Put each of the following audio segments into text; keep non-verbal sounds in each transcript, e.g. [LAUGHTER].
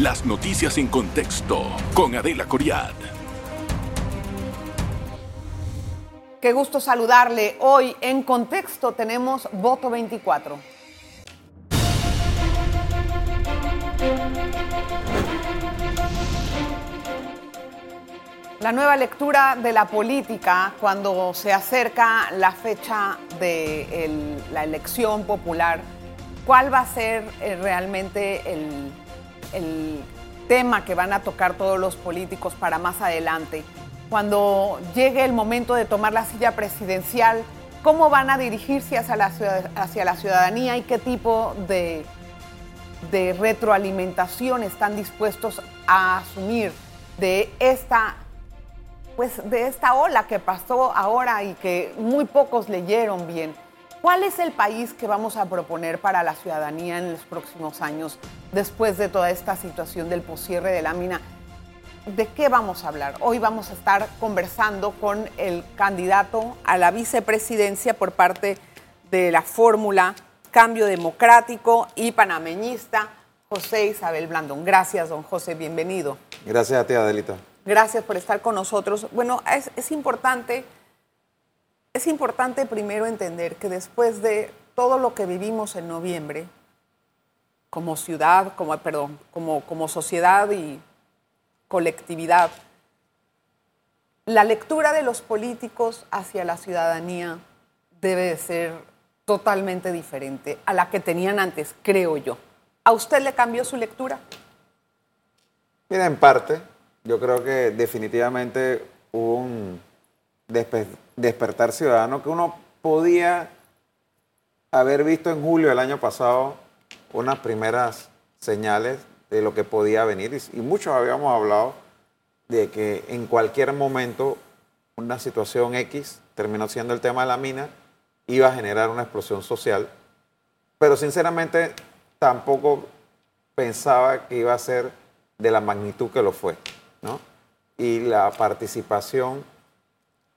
Las noticias en contexto con Adela Coriad. Qué gusto saludarle. Hoy en contexto tenemos voto 24. La nueva lectura de la política cuando se acerca la fecha de la elección popular, ¿cuál va a ser eh, realmente el, el tema que van a tocar todos los políticos para más adelante? Cuando llegue el momento de tomar la silla presidencial, ¿cómo van a dirigirse hacia la, ciudadanía y qué tipo de, de retroalimentación están dispuestos a asumir de esta pues de esta ola que pasó ahora y que muy pocos leyeron bien. ¿Cuál es el país que vamos a proponer para la ciudadanía en los próximos años después de toda esta situación del poscierre de la mina? ¿De qué vamos a hablar? Hoy vamos a estar conversando con el candidato a la vicepresidencia por parte de la fórmula Cambio Democrático y Panameñista, José Isabel Blandón. Gracias, don José, bienvenido. Gracias a ti, Adelita. Gracias por estar con nosotros. Bueno, es, importante, es importante primero entender que después de todo lo que vivimos en noviembre, como ciudad, como, perdón, como, como sociedad y colectividad, la lectura de los políticos hacia la ciudadanía debe de ser totalmente diferente a la que tenían antes, creo yo. ¿A usted le cambió su lectura? Mira, en parte, yo creo que definitivamente hubo un despertar ciudadano que uno podía haber visto en julio del año pasado unas primeras señales de lo que podía venir. Y, muchos habíamos hablado de que en cualquier momento una situación X terminó siendo el tema de la mina, iba a generar una explosión social, pero sinceramente tampoco pensaba que iba a ser de la magnitud que lo fue y la participación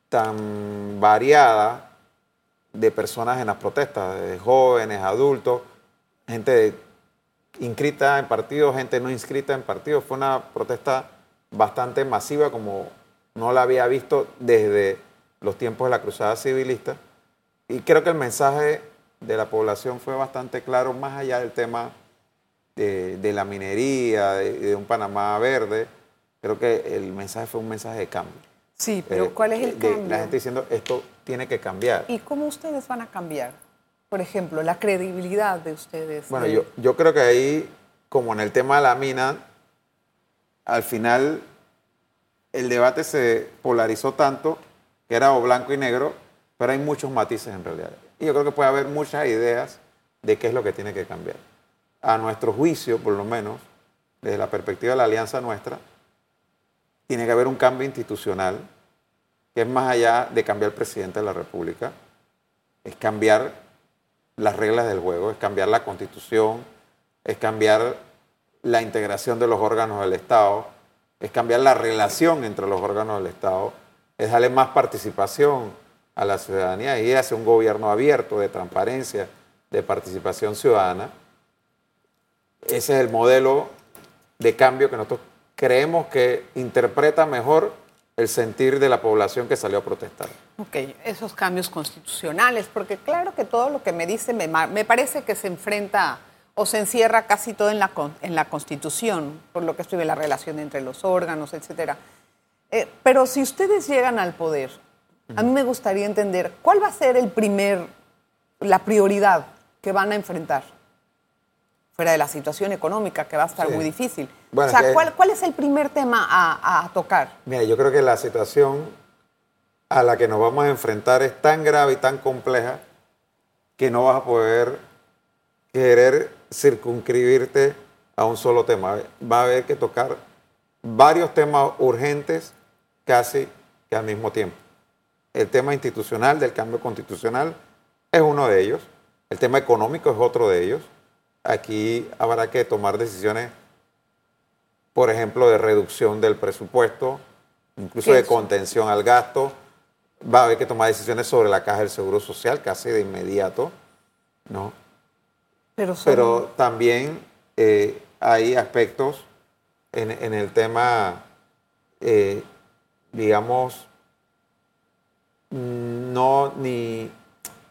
tan variada de personas en las protestas, de jóvenes, adultos, gente inscrita en partidos, gente no inscrita en partidos. Fue una protesta bastante masiva como no la había visto desde los tiempos de la cruzada civilista. Y creo que el mensaje de la población fue bastante claro, más allá del tema de, la minería, de un Panamá verde creo que el mensaje fue un mensaje de cambio. Sí, pero eh, ¿cuál es el cambio? la gente diciendo esto tiene que cambiar. ¿Y cómo ustedes van a cambiar? Por ejemplo, la credibilidad de ustedes. Bueno, yo, yo creo que ahí, como en el tema de la mina, al final el debate se polarizó tanto que era o blanco y negro, pero hay muchos matices en realidad. Y yo creo que puede haber muchas ideas de qué es lo que tiene que cambiar. A nuestro juicio, por lo menos, desde la perspectiva de la alianza nuestra, tiene que haber un cambio institucional que es más allá de cambiar el presidente de la República, es cambiar las reglas del juego, es cambiar la constitución, es cambiar la integración de los órganos del Estado, es cambiar la relación entre los órganos del Estado, es darle más participación a la ciudadanía y hacer un gobierno abierto, de transparencia, de participación ciudadana. Ese es el modelo de cambio que nosotros creemos que interpreta mejor el sentir de la población que salió a protestar. Ok, esos cambios constitucionales, porque claro que todo lo que me dice me, me parece que se enfrenta o se encierra casi todo en la, en la Constitución, por lo que estuve la relación entre los órganos, etc. Eh, pero si ustedes llegan al poder, a mí me gustaría entender cuál va a ser el primer, la prioridad que van a enfrentar fuera de la situación económica, que va a estar muy difícil. o sea, ¿cuál, es el primer tema a, tocar? Mira, yo creo que la situación a la que nos vamos a enfrentar es tan grave y tan compleja que no vas a poder querer circunscribirte a un solo tema. Va a haber que tocar varios temas urgentes casi que al mismo tiempo. El tema institucional del cambio constitucional es uno de ellos. El tema económico es otro de ellos aquí habrá que tomar decisiones, por ejemplo, de reducción del presupuesto, incluso de contención al gasto. Va a haber que tomar decisiones sobre la caja del Seguro Social casi de inmediato, ¿no? Pero, también eh, hay aspectos en, en el tema, eh, digamos, no ni,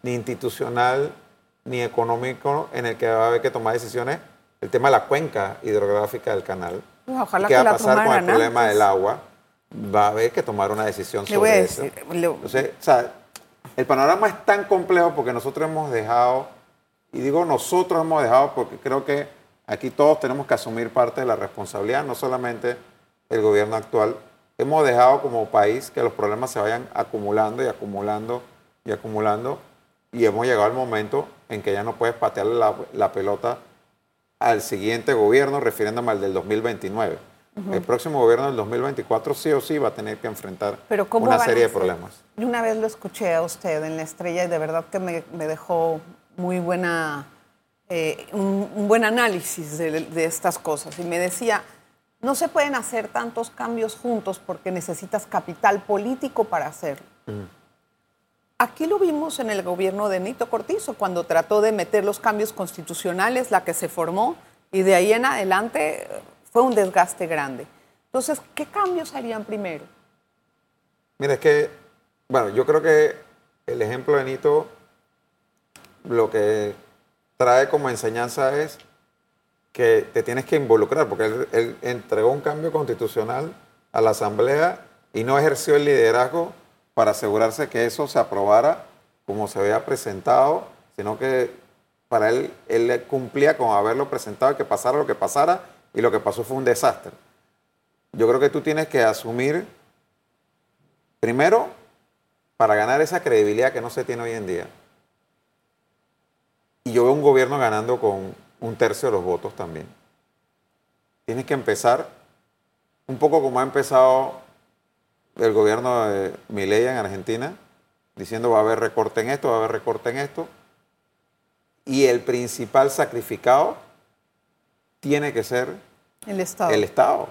ni institucional ni económico en el que va a haber que tomar decisiones, el tema de la cuenca hidrográfica del canal. Pues ojalá ¿Qué que va a pasar con el problema del agua? Va a haber que tomar una decisión Le sobre eso. le- Entonces, o sea, el panorama es tan complejo porque nosotros hemos dejado, y digo nosotros hemos dejado porque creo que aquí todos tenemos que asumir parte de la responsabilidad, no solamente el gobierno actual. Hemos dejado como país que los problemas se vayan acumulando y acumulando y acumulando, y hemos llegado al momento en que ya no puedes patearle la, la pelota al siguiente gobierno, refiriéndome al del 2029. El próximo gobierno del 2024 sí o sí va a tener que enfrentar Pero ¿cómo una serie de problemas. Yo una vez lo escuché a usted en La Estrella y de verdad que me, me dejó muy buena, eh, un, un buen análisis de, de estas cosas. Y me decía, no se pueden hacer tantos cambios juntos porque necesitas capital político para hacerlo. Aquí lo vimos en el gobierno de Nito Cortizo, cuando trató de meter los cambios constitucionales, la que se formó, y de ahí en adelante eh, fue un desgaste grande. Entonces, ¿qué cambios harían primero? Mira, es que, bueno, yo creo que el ejemplo de Nito lo que trae como enseñanza es que te tienes que involucrar, porque él, él entregó un cambio constitucional a la Asamblea y no ejerció el liderazgo para asegurarse que eso se aprobara como se había presentado, sino que para él, él cumplía con haberlo presentado que pasara lo que pasara, y lo que pasó fue un desastre. Yo creo que tú tienes que asumir Primero, para ganar esa credibilidad que no se tiene hoy en día. Y yo veo un gobierno ganando con un tercio de los votos también. Tienes que empezar un poco como ha empezado el gobierno de Milei en Argentina, diciendo va a haber recorte en esto, va a haber recorte en esto. Y el principal sacrificado tiene que ser El Estado. el Estado.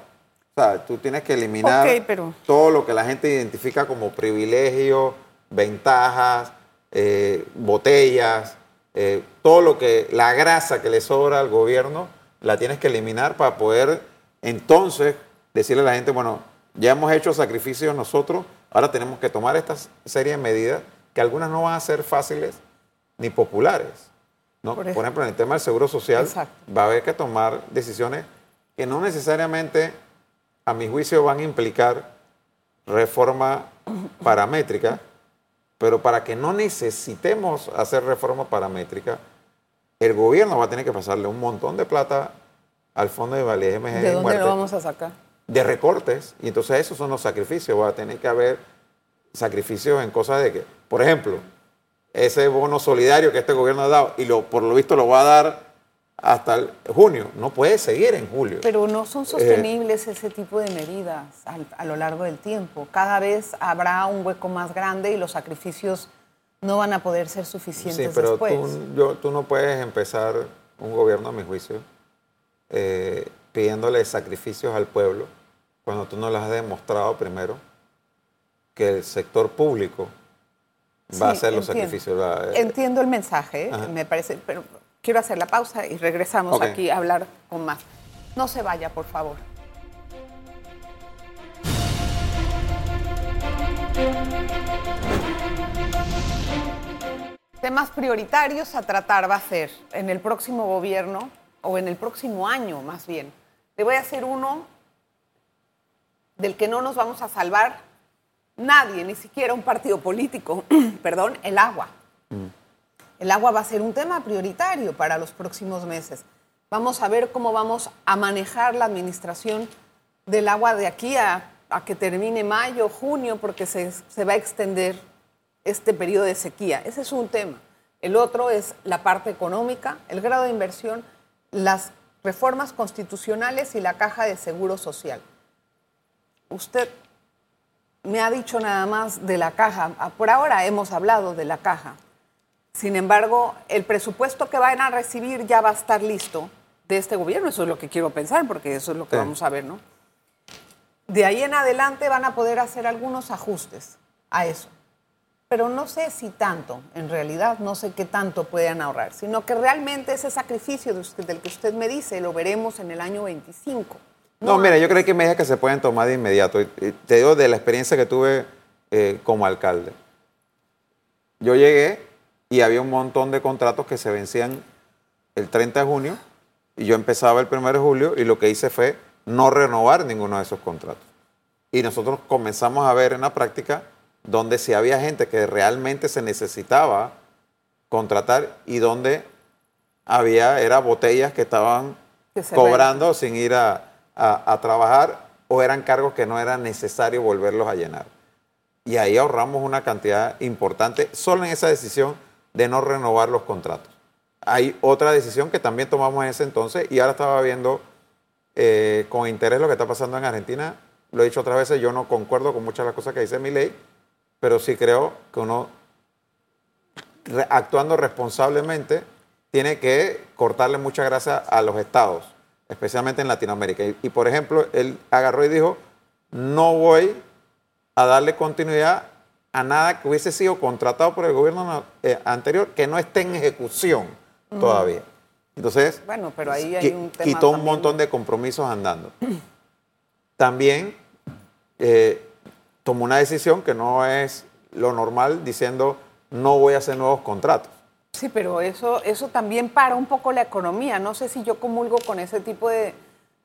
O sea, tú tienes que eliminar pero- todo lo que la gente identifica como privilegio, ventajas, eh, botellas, eh, todo lo que, la grasa que le sobra al gobierno, la tienes que eliminar para poder entonces decirle a la gente, bueno, ya hemos hecho sacrificios nosotros, ahora tenemos que tomar esta serie de medidas que algunas no van a ser fáciles ni populares. ¿no? Por Por, ejemplo. en el tema del seguro social, Exacto. va a haber que tomar decisiones que no necesariamente, a mi juicio, van a implicar reforma paramétrica, pero para que no necesitemos hacer reforma paramétrica, el gobierno va a tener que pasarle un montón de plata al Fondo de Validez de Emergencia ¿De dónde Muerte lo vamos a sacar? De recortes, y entonces esos son los sacrificios. Va a tener que haber sacrificios en cosas de que, por ejemplo, ese bono solidario que este gobierno ha dado, y lo, por lo visto lo va a dar hasta el junio, no puede seguir en julio. Pero no Eh, son sostenibles ese tipo de medidas al- a lo largo del tiempo. Cada vez habrá un hueco más grande y los sacrificios no van a poder ser suficientes Sí, pero después. tú, yo- tú no puedes empezar un gobierno, a mi juicio, eh, pidiéndole sacrificios al pueblo cuando tú no les has demostrado primero que el sector público va a hacer los entiendo. sacrificios. eh, Entiendo el mensaje, Ajá. me parece, pero quiero hacer la pausa y regresamos aquí a hablar con más. No se vaya, por favor. Temas prioritarios a tratar va a ser en el próximo gobierno o en el próximo año más bien. Le voy a hacer uno del que no nos vamos a salvar nadie, ni siquiera un partido político, [CLEARS THROAT] perdón, el agua. El agua va a ser un tema prioritario para los próximos meses. Vamos a ver cómo vamos a manejar la administración del agua de aquí a, a que termine mayo, junio, porque se, se va a extender este periodo de sequía. Ese es un tema. El otro es la parte económica, el grado de inversión, las reformas constitucionales y la caja de seguro social. Usted me ha dicho nada más de la caja. Ah, Por ahora hemos hablado de la caja. Sin embargo, el presupuesto que van a recibir ya va a estar listo de este gobierno. Eso es lo que quiero pensar, porque eso es lo que Sí. vamos a ver, ¿no? De ahí en adelante van a poder hacer algunos ajustes a eso. Pero no sé si tanto, en realidad no sé qué tanto puedan ahorrar, sino que realmente ese sacrificio de usted- del que usted me dice lo veremos en el año 25. No, mira, yo creo que hay medidas que se pueden tomar de inmediato. Te digo de la experiencia que tuve eh, como alcalde. Yo llegué y había un montón de contratos que se vencían el 30 de junio y yo empezaba el 1 de julio y lo que hice fue no renovar ninguno de esos contratos. Y nosotros comenzamos a ver en la práctica donde si había gente que realmente se necesitaba contratar y donde había, era botellas que estaban Que cobrando sin ir a, a- trabajar o eran cargos que no era necesario volverlos a llenar. Y ahí ahorramos una cantidad importante solo en esa decisión de no renovar los contratos. Hay otra decisión que también tomamos en ese entonces y ahora estaba viendo eh, con interés lo que está pasando en Argentina. Lo he dicho otras veces, yo no concuerdo con muchas de las cosas que dice mi ley, pero sí creo que uno, actuando responsablemente, tiene que cortarle mucha grasa a los estados, especialmente en Latinoamérica. Y, y, por ejemplo, él agarró y dijo, no voy a darle continuidad a nada que hubiese sido contratado por el gobierno eh, anterior que no esté en ejecución todavía. Entonces, Bueno, pero ahí hay qui- un tema quitó un montón de compromisos andando. También eh, tomó una decisión que no es lo normal diciendo no voy a hacer nuevos contratos. Sí, pero eso, eso también para un poco la economía. No sé si yo comulgo con ese tipo de,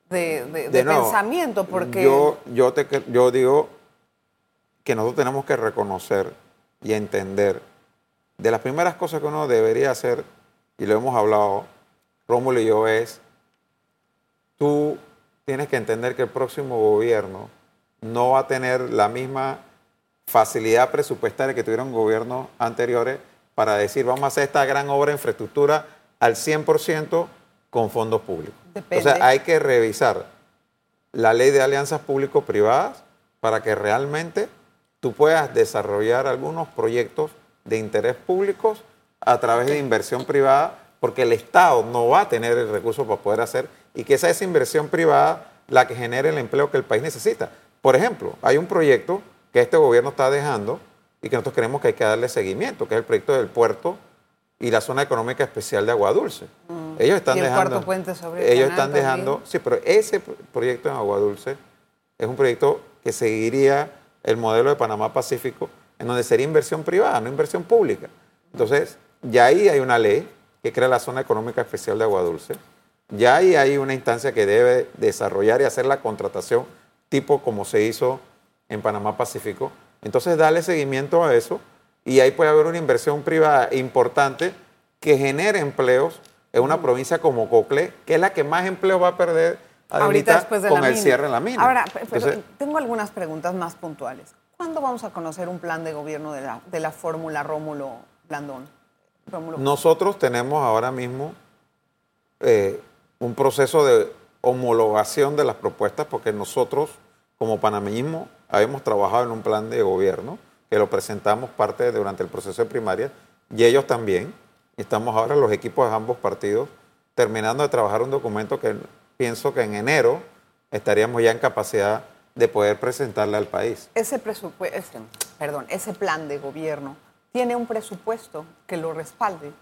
de- pensamiento, porque Yo, yo, te, yo digo que nosotros tenemos que reconocer y entender de las primeras cosas que uno debería hacer, y lo hemos hablado, Rómulo y yo, es tú tienes que entender que el próximo gobierno no va a tener la misma facilidad presupuestaria que tuvieron gobiernos anteriores para decir vamos a hacer esta gran obra de infraestructura al 100% con fondos públicos. Depende. O sea, hay que revisar la ley de alianzas público-privadas para que realmente tú puedas desarrollar algunos proyectos de interés públicos a través de inversión privada, porque el Estado no va a tener el recurso para poder hacer y que sea esa inversión privada la que genere el empleo que el país necesita. Por ejemplo, hay un proyecto que este gobierno está dejando y que nosotros creemos que hay que darle seguimiento, que es el proyecto del puerto y la zona económica especial de Agua Dulce. Ellos están Mm. Y el dejando, cuarto puente sobre el ellos canal están dejando, también. sí, pero ese pro- proyecto en Agua Dulce es un proyecto que seguiría el modelo de Panamá Pacífico, en donde sería inversión privada, no inversión pública. Entonces, ya ahí hay una ley que crea la zona económica especial de Agua Dulce. Ya ahí hay una instancia que debe desarrollar y hacer la contratación tipo como se hizo en Panamá Pacífico. Entonces, darle seguimiento a eso y ahí puede haber una inversión privada importante que genere empleos en una provincia como Cocle, que es la que más empleo va a perder ahorita ahorita después de con la el mina. cierre en la mina. Ahora, pe- pero Entonces, tengo algunas preguntas más puntuales. ¿Cuándo vamos a conocer un plan de gobierno de la, de la fórmula Rómulo Blandón? Rómulo. Nosotros tenemos ahora mismo eh, un proceso de homologación de las propuestas porque nosotros, como panameñismo, habíamos trabajado en un plan de gobierno que lo presentamos parte durante el proceso de primaria y ellos también. Estamos ahora los equipos de ambos partidos terminando de trabajar un documento que pienso que en enero estaríamos ya en capacidad de poder presentarle al país. Ese presupuesto, perdón, ese plan de gobierno tiene un presupuesto que lo respalde.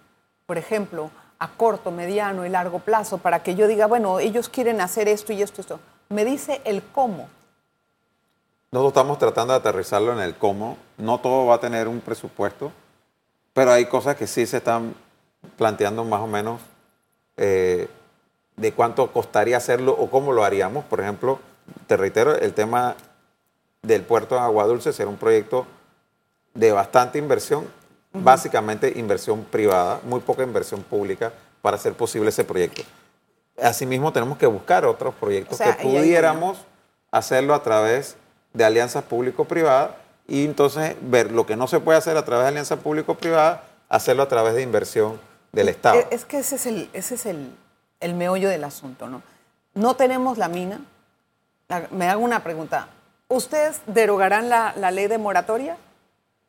Por ejemplo, a corto, mediano y largo plazo, para que yo diga, bueno, ellos quieren hacer esto y esto, esto. Me dice el cómo. Nosotros estamos tratando de aterrizarlo en el cómo. No todo va a tener un presupuesto, pero hay cosas que sí se están planteando más o menos eh, de cuánto costaría hacerlo o cómo lo haríamos. Por ejemplo, te reitero, el tema del puerto de Agua Dulce será un proyecto de bastante inversión, básicamente inversión privada, muy poca inversión pública para hacer posible ese proyecto. Asimismo, tenemos que buscar otros proyectos O sea, que pudiéramos hacerlo a través de alianzas público-privadas y entonces ver lo que no se puede hacer a través de alianzas público-privadas, hacerlo a través de inversión del Estado. Es- que ese es el, ese es el, el meollo del asunto, ¿no? No tenemos la mina. Me hago una pregunta. ¿Ustedes derogarán la, la ley de moratoria?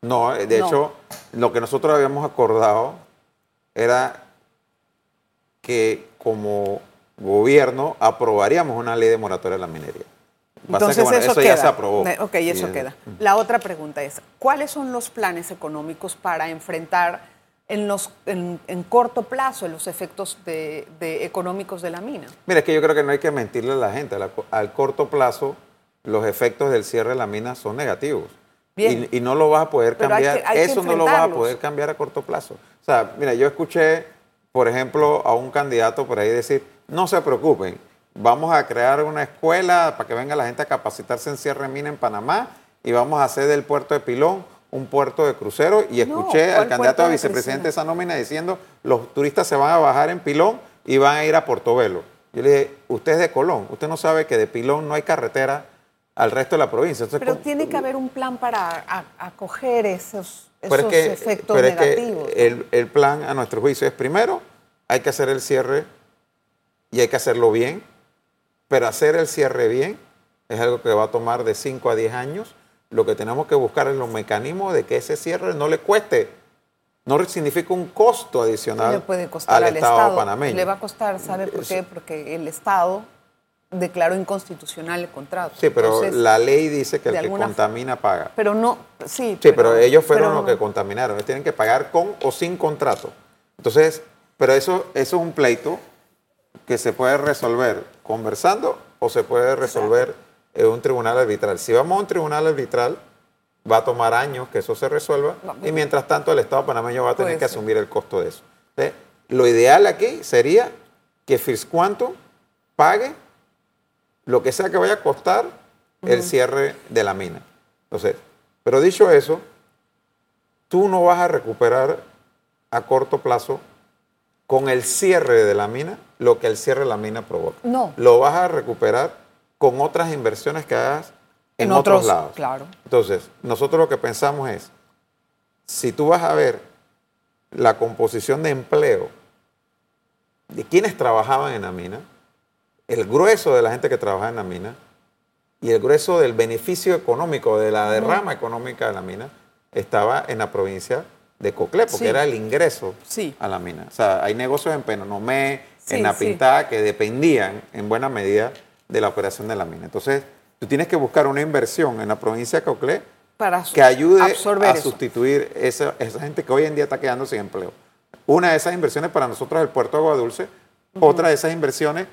No, eh, de No. hecho, lo que nosotros habíamos acordado era que como gobierno aprobaríamos una ley de moratoria a la minería. Entonces que, bueno, eso, eso, queda. ya se aprobó. Ne- Ok, eso queda. La otra pregunta es, ¿cuáles son los planes económicos para enfrentar en, los, en, corto plazo los efectos de, económicos de la mina. Mira, es que yo creo que no hay que mentirle a la gente. Al, corto plazo, los efectos del cierre de la mina son negativos. Y, no lo vas a poder cambiar. Eso no lo vas a poder cambiar a corto plazo. O sea, mira, yo escuché, por ejemplo, a un candidato por ahí decir, no se preocupen, vamos a crear una escuela para que venga la gente a capacitarse en cierre de mina en Panamá y vamos a hacer del puerto de Pilón un puerto de crucero y escuché al candidato a vicepresidente de esa nómina diciendo los turistas se van a bajar en Pilón y van a ir a Portobelo. Yo le dije, usted es de Colón, usted no sabe que de Pilón no hay carretera al resto de la provincia. pero tiene que haber un plan para acoger esos, efectos negativos. el, el plan, a nuestro juicio, es primero, hay que hacer el cierre y hay que hacerlo bien, pero hacer el cierre bien es algo que va a tomar de 5 a 10 años lo que tenemos que buscar es los mecanismos de que ese cierre no le cueste, no significa un costo adicional le puede costar al, Estado, panameño. Le va a costar, ¿sabe por qué? Porque el Estado declaró inconstitucional el contrato. Sí, pero la ley dice que el que contamina paga. Pero no, sí. Sí, pero, ellos fueron los que contaminaron. Ellos tienen que pagar con o sin contrato. Entonces, pero eso, eso es un pleito que se puede resolver conversando o se puede resolver es un tribunal arbitral. Si vamos a un tribunal arbitral, va a tomar años que eso se resuelva y mientras tanto el Estado panameño va a tener que asumir el costo de eso. Lo ideal aquí sería que Fiscuanto pague lo que sea que vaya a costar el cierre de la mina. Entonces, pero dicho eso, tú no vas a recuperar a corto plazo con el cierre de la mina lo que el cierre de la mina provoca. No. Lo vas a recuperar con otras inversiones que hagas en, otros, lados. Claro. Entonces, nosotros lo que pensamos es, si tú vas a ver la composición de empleo de quienes trabajaban en la mina, el grueso de la gente que trabaja en la mina y el grueso del beneficio económico, de la derrama económica de la mina, estaba en la provincia de Coclé, porque era el ingreso a la mina. O sea, hay negocios en Penonomé, en La Pintada, que dependían en buena medida de la operación de la mina. Entonces, tú tienes que buscar una inversión en la provincia de Cauclé Para que ayude a sustituir esa, esa, gente que hoy en día está quedando sin empleo. Una de esas inversiones para nosotros es el puerto de Agua Dulce. Otra de esas inversiones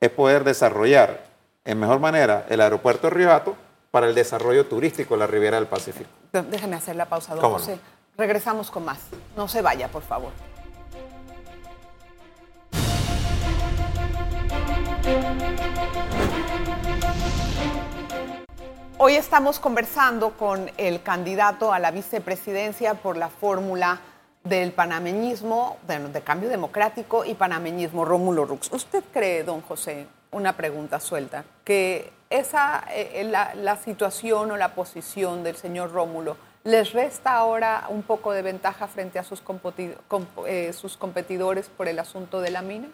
es poder desarrollar en mejor manera el aeropuerto de Río para el desarrollo turístico de la Riviera del Pacífico. Déjeme hacer la pausa, don José. Regresamos con más. No se vaya, por favor. Hoy estamos conversando con el candidato a la vicepresidencia por la fórmula del panameñismo, de, cambio democrático y panameñismo, Rómulo Rux. ¿Usted cree, don José, una pregunta suelta, que esa, eh, la, situación o la posición del señor Rómulo les resta ahora un poco de ventaja frente a sus, eh, sus competidores por el asunto de la mina?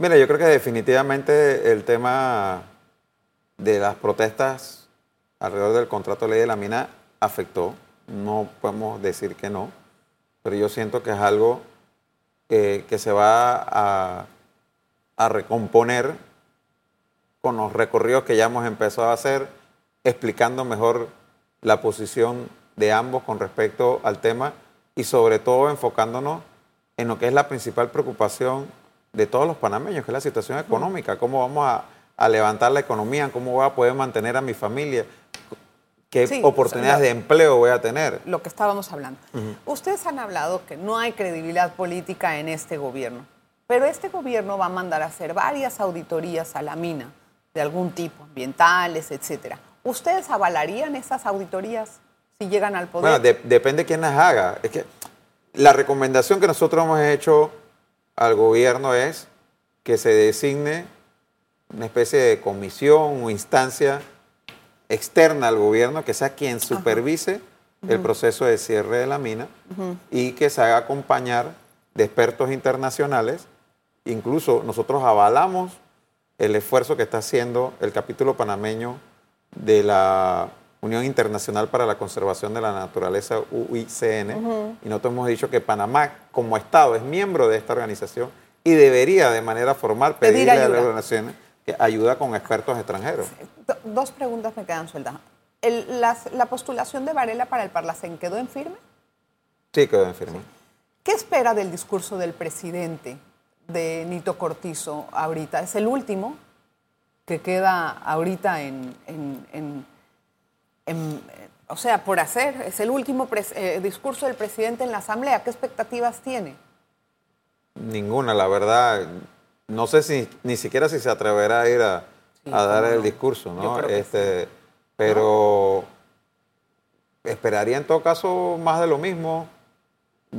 Mira, yo creo que definitivamente el tema de las protestas alrededor del contrato de ley de la mina afectó. No podemos decir que no, pero yo siento que es algo que, se va a, a recomponer con los recorridos que ya hemos empezado a hacer, explicando mejor la posición de ambos con respecto al tema y sobre todo enfocándonos en lo que es la principal preocupación de todos los panameños, que es la situación económica, cómo vamos a, levantar la economía, cómo voy a poder mantener a mi familia, qué oportunidades de empleo voy a tener. Lo que estábamos hablando. Ustedes han hablado que no hay credibilidad política en este gobierno, pero este gobierno va a mandar a hacer varias auditorías a la mina de algún tipo, ambientales, etcétera. ¿Ustedes avalarían esas auditorías si llegan al poder? Bueno, depende de quién las haga. Es que la recomendación que nosotros hemos hecho al gobierno es que se designe una especie de comisión o instancia externa al gobierno que sea quien supervise el proceso de cierre de la mina y que se haga acompañar de expertos internacionales. Incluso nosotros avalamos el esfuerzo que está haciendo el capítulo panameño de la Unión Internacional para la Conservación de la Naturaleza, UICN, y nosotros hemos dicho que Panamá como Estado es miembro de esta organización y debería de manera formal pedirle a las organizaciones que ayuda con expertos extranjeros. Dos preguntas me quedan sueltas. ¿La postulación de Varela para el Parlacén quedó en firme? Sí, quedó en firme. ¿Qué espera del discurso del presidente de Nito Cortizo ahorita? Es el último que queda ahorita en, o sea, por hacer. Es el último eh, discurso del presidente en la Asamblea. ¿Qué expectativas tiene? Ninguna, la verdad. No sé si ni siquiera si se atreverá a ir a, dar el discurso, ¿no? Este, pero esperaría en todo caso más de lo mismo.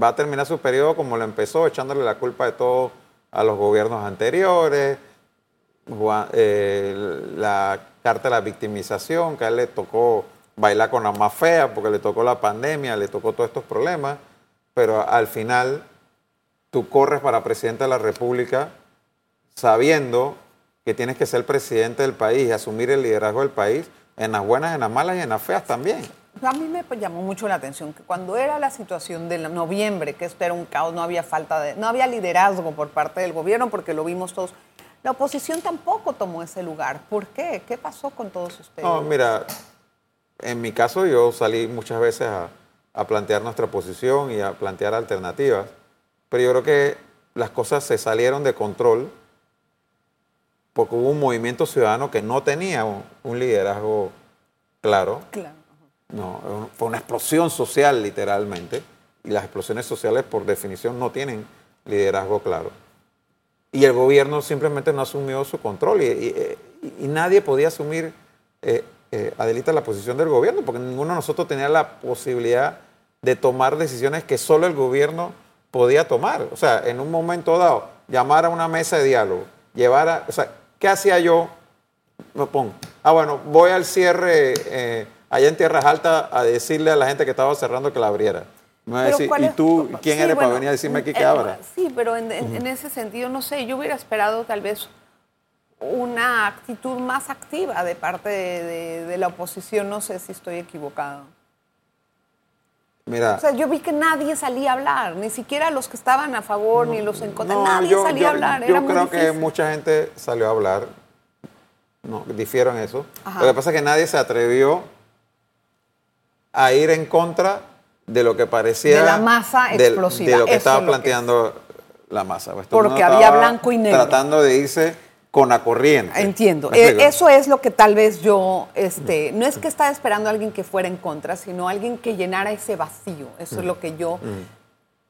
Va a terminar su periodo como lo empezó, echándole la culpa de todo a los gobiernos anteriores. Eh, la carta de la victimización, que a él le tocó bailar con la más fea porque le tocó la pandemia, le tocó todos estos problemas, pero al final tú corres para presidente de la República sabiendo que tienes que ser presidente del país y asumir el liderazgo del país en las buenas, en las malas y en las feas también. A mí me llamó mucho la atención que cuando era la situación de noviembre, que esto era un caos, no había falta de, no había liderazgo por parte del gobierno, porque lo vimos todos. La oposición tampoco tomó ese lugar. ¿Por qué? ¿Qué pasó con todos ustedes? No, mira, en mi caso yo salí muchas veces a, a plantear nuestra posición y a plantear alternativas, pero yo creo que las cosas se salieron de control porque hubo un movimiento ciudadano que no tenía un, liderazgo claro. Claro. No, fue una explosión social literalmente, y las explosiones sociales por definición no tienen liderazgo claro. Y el gobierno simplemente no asumió su control y, nadie podía asumir, eh, eh, Adelita, la posición del gobierno, porque ninguno de nosotros tenía la posibilidad de tomar decisiones que solo el gobierno podía tomar. O sea, en un momento dado, llamar a una mesa de diálogo, llevar a, o sea, ¿qué hacía yo? Me pongo, ah, bueno, voy al cierre eh, allá en Tierras Altas a decirle a la gente que estaba cerrando que la abriera. Me va a decir, ¿y tú quién eres para venir a decirme aquí que abra? Sí, pero en, ese sentido, no sé, yo hubiera esperado tal vez una actitud más activa de parte de la oposición, no sé si estoy equivocado. O sea, yo vi que nadie salía a hablar, ni siquiera los que estaban a favor ni los en contra, nadie salía a hablar. Yo creo que mucha gente salió a hablar, no, difiero en eso. Lo que pasa es que nadie se atrevió a ir en contra de lo que parecía... De la masa explosiva. De, lo que estaba planteando la masa. Pues, Porque había blanco y negro. Tratando de irse con la corriente. Entiendo. Eh, eso es lo que tal vez yo, este, no es que estaba esperando a alguien que fuera en contra, sino alguien que llenara ese vacío. Eso es lo que yo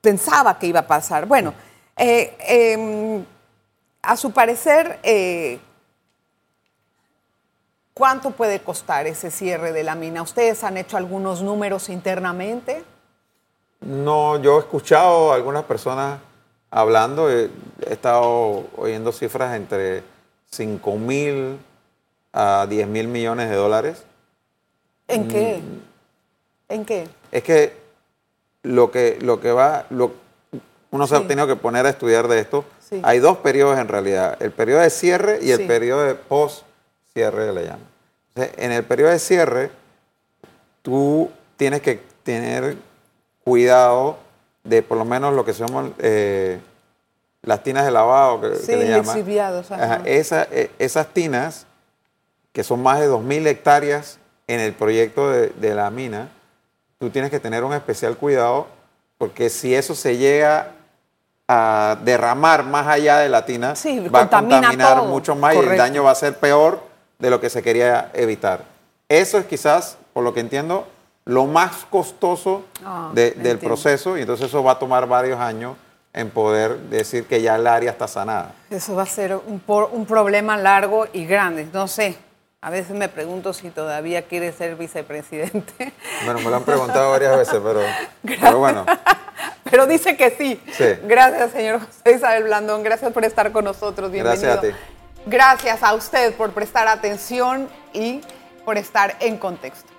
pensaba que iba a pasar. Bueno, eh, em, a su parecer, eh, ¿cuánto puede costar ese cierre de la mina? ¿Ustedes han hecho algunos números internamente? No, yo he escuchado a algunas personas hablando, he, estado oyendo cifras entre 5 mil a 10 mil millones de dólares. ¿En qué? Mm. ¿En qué? Es que lo que, lo que va, lo, uno se ha tenido que poner a estudiar de esto. Hay dos periodos en realidad, el periodo de cierre y el periodo de post-cierre, le llaman. en el periodo de cierre, tú tienes que tener cuidado de por lo menos lo que somos eh, las tinas de lavado, que, sí, le llaman. E, esas tinas, que son más de 2.000 hectáreas en el proyecto de, la mina, tú tienes que tener un especial cuidado porque si eso se llega a derramar más allá de la tina, va a contaminar mucho más y el daño va a ser peor de lo que se quería evitar. Eso es quizás, por lo que entiendo, lo más costoso ah, del proceso y entonces eso va a tomar varios años en poder decir que ya el área está sanada. Eso va a ser un, un problema largo y grande. No sé, a veces me pregunto si todavía quiere ser vicepresidente. Bueno, me lo han preguntado varias veces, pero, [LAUGHS] pero bueno. [LAUGHS] Pero dice que sí. sí. Gracias, señor José Isabel Blandón. Gracias por estar con nosotros. Bienvenido. Gracias a ti. Gracias a usted por prestar atención y por estar en contexto.